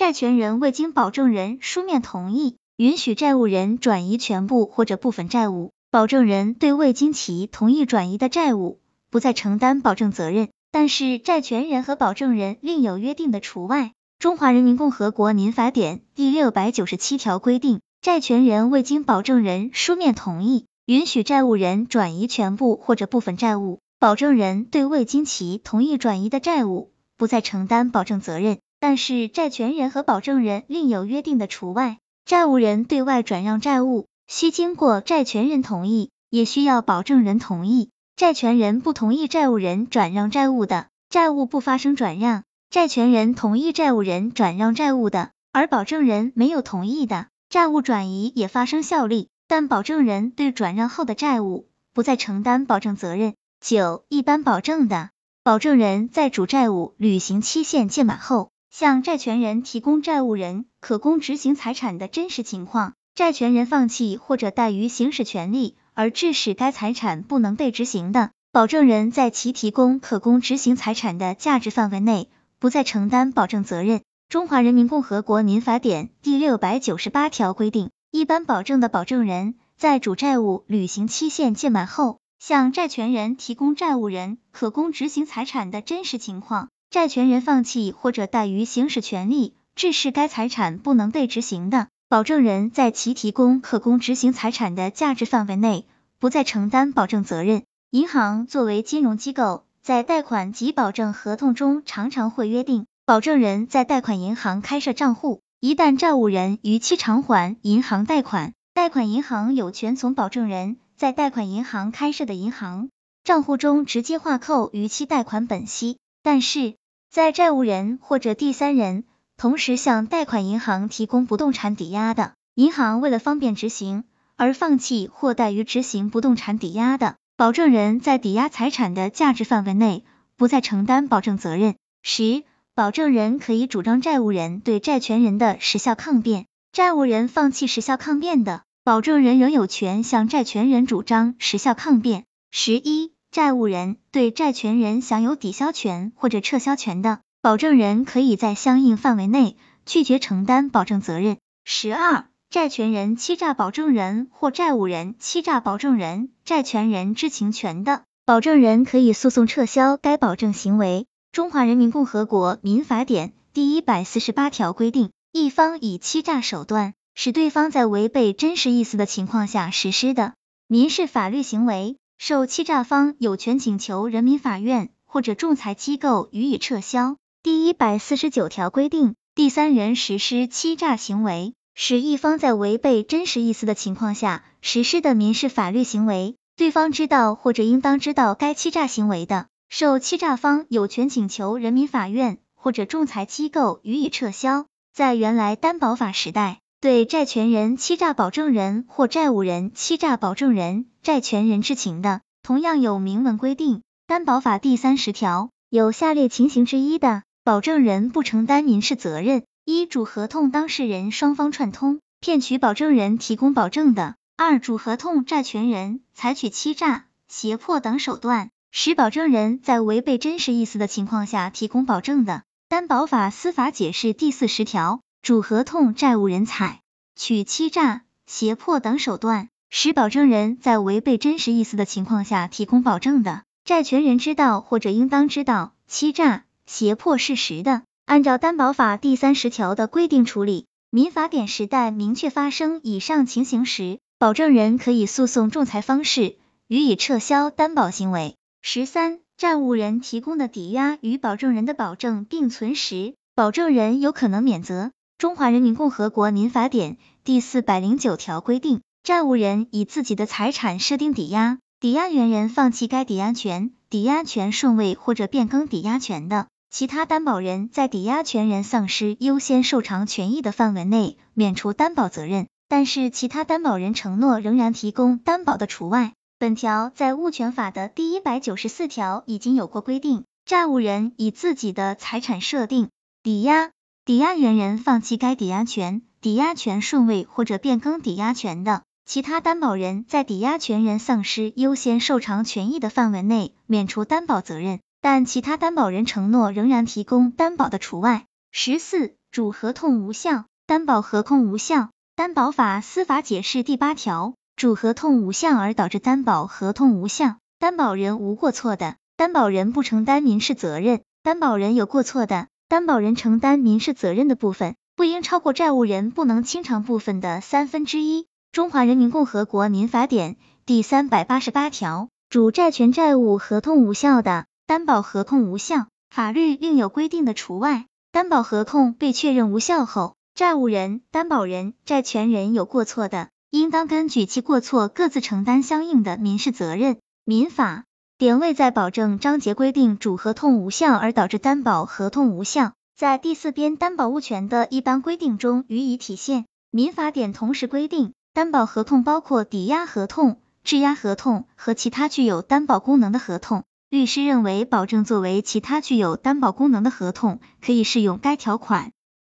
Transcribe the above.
债权人未经保证人书面同意，允许债务人转移全部或者部分债务，保证人对未经其同意转移的债务，不再承担保证责任，但是债权人和保证人另有约定的除外。中华人民共和国民法典第六百九十七条规定，债权人未经保证人书面同意，允许债务人转移全部或者部分债务，保证人对未经其同意转移的债务，不再承担保证责任，但是债权人和保证人另有约定的除外。债务人对外转让债务，需经过债权人同意，也需要保证人同意。债权人不同意债务人转让债务的，债务不发生转让；债权人同意债务人转让债务的，而保证人没有同意的，债务转移也发生效力，但保证人对转让后的债务不再承担保证责任。九、一般保证的，保证人在主债务履行期限届满后，向债权人提供债务人可供执行财产的真实情况，债权人放弃或者怠于行使权利。而致使该财产不能被执行的，保证人在其提供可供执行财产的价值范围内，不再承担保证责任。中华人民共和国民法典第六百九十八条规定，一般保证的保证人在主债务履行期限届满后，向债权人提供债务人可供执行财产的真实情况，债权人放弃或者怠于行使权利，致使该财产不能被执行的。保证人在其提供可供执行财产的价值范围内，不再承担保证责任。银行作为金融机构，在贷款及保证合同中常常会约定，保证人在贷款银行开设账户，一旦债务人逾期偿还银行贷款，贷款银行有权从保证人在贷款银行开设的银行账户中直接划扣逾期贷款本息。但是在债务人或者第三人同时向贷款银行提供不动产抵押的，银行为了方便执行而放弃或怠于执行不动产抵押的，保证人在抵押财产的价值范围内不再承担保证责任。十、保证人可以主张债务人对债权人的时效抗辩，债务人放弃时效抗辩的，保证人仍有权向债权人主张时效抗辩。十一、债务人对债权人享有抵消权或者撤销权的。保证人可以在相应范围内拒绝承担保证责任。十二、债权人欺诈保证人或债务人欺诈保证人、债权人知情权的，保证人可以诉讼撤销该保证行为。中华人民共和国民法典第一百四十八条规定，一方以欺诈手段使对方在违背真实意思的情况下实施的民事法律行为，受欺诈方有权请求人民法院或者仲裁机构予以撤销。第一百四十九条规定，第三人实施欺诈行为，使一方在违背真实意思的情况下实施的民事法律行为，对方知道或者应当知道该欺诈行为的，受欺诈方有权请求人民法院或者仲裁机构予以撤销。在原来担保法时代，对债权人欺诈保证人或债务人欺诈保证人、债权人知情的，同样有明文规定。担保法第三十条，有下列情形之一的。保证人不承担民事责任：一、主合同当事人双方串通，骗取保证人提供保证的；二、主合同债权人采取欺诈、胁迫等手段，使保证人在违背真实意思的情况下提供保证的。担保法司法解释第四十条，主合同债务人采取欺诈、胁迫等手段，使保证人在违背真实意思的情况下提供保证的，债权人知道或者应当知道欺诈。胁迫事实的，按照担保法第三十条的规定处理。民法典时代明确发生以上情形时，保证人可以诉讼仲裁方式予以撤销担保行为。十三、债务人提供的抵押与保证人的保证并存时，保证人有可能免责。中华人民共和国民法典第四百零九条规定，债务人以自己的财产设定抵押，抵押原人放弃该抵押权、抵押权顺位或者变更抵押权的。其他担保人在抵押权人丧失优先受偿权益的范围内免除担保责任，但是其他担保人承诺仍然提供担保的除外。本条在物权法的第一百九十四条已经有过规定，债务人以自己的财产设定抵押，抵押原人放弃该抵押权、抵押权顺位或者变更抵押权的，其他担保人在抵押权人丧失优先受偿权益的范围内免除担保责任。但其他担保人承诺仍然提供担保的除外。十四、主合同无效，担保合同无效。担保法司法解释第八条，主合同无效而导致担保合同无效，担保人无过错的，担保人不承担民事责任；担保人有过错的，担保人承担民事责任的部分不应超过债务人不能清偿部分的三分之一。中华人民共和国民法典第三百八十八条，主债权债务合同无效的，担保合同无效，法律另有规定的除外。担保合同被确认无效后，债务人、担保人、债权人有过错的，应当根据其过错各自承担相应的民事责任。民法点位在保证章节规定主合同无效而导致担保合同无效，在第四编担保物权的一般规定中予以体现。民法典同时规定，担保合同包括抵押合同、质押合同和其他具有担保功能的合同。律师认为，保证作为其他具有担保功能的合同，可以适用该条款。